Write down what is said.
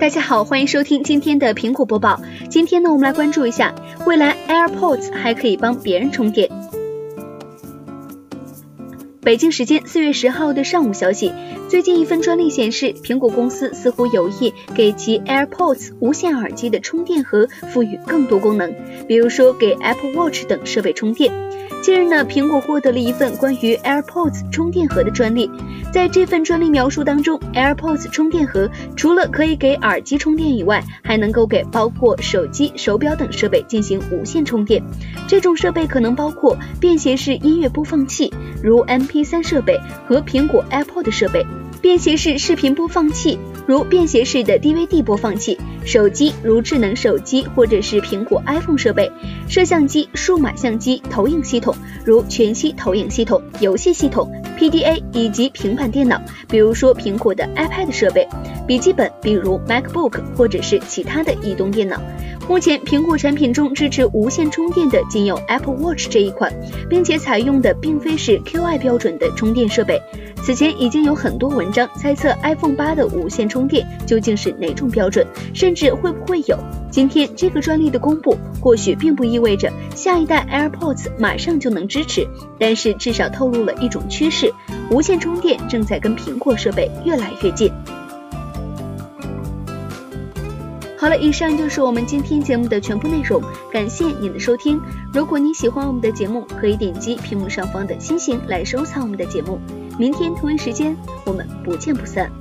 大家好，欢迎收听今天的苹果播报。今天呢，我们来关注一下，未来 AirPods 还可以帮别人充电。北京时间四月十号的上午消息，最近一份专利显示，苹果公司似乎有意给其 AirPods 无线耳机的充电盒赋予更多功能，比如说给 Apple Watch 等设备充电。近日呢，苹果获得了一份关于 AirPods 充电盒的专利。在这份专利描述当中，AirPods 充电盒除了可以给耳机充电以外，还能够给包括手机、手表等设备进行无线充电。这种设备可能包括便携式音乐播放器，如 MP3 设备和苹果 AirPod 设备。便携式视频播放器，如便携式的 DVD 播放器；手机，如智能手机或者是苹果 iPhone 设备；摄像机、数码相机、投影系统，如全息投影系统、游戏系统、PDA 以及平板电脑，比如说苹果的 iPad 设备；笔记本，比如 MacBook 或者是其他的移动电脑。目前，苹果产品中支持无线充电的仅有 Apple Watch 这一款，并且采用的并非是 Qi 标准的充电设备。此前已经有很多文章猜测 iPhone 八的无线充电究竟是哪种标准，甚至会不会有。今天这个专利的公布，或许并不意味着下一代 AirPods 马上就能支持，但是至少透露了一种趋势：无线充电正在跟苹果设备越来越近。好了，以上就是我们今天节目的全部内容，感谢您的收听。如果您喜欢我们的节目，可以点击屏幕上方的星星来收藏我们的节目。明天同一时间，我们不见不散。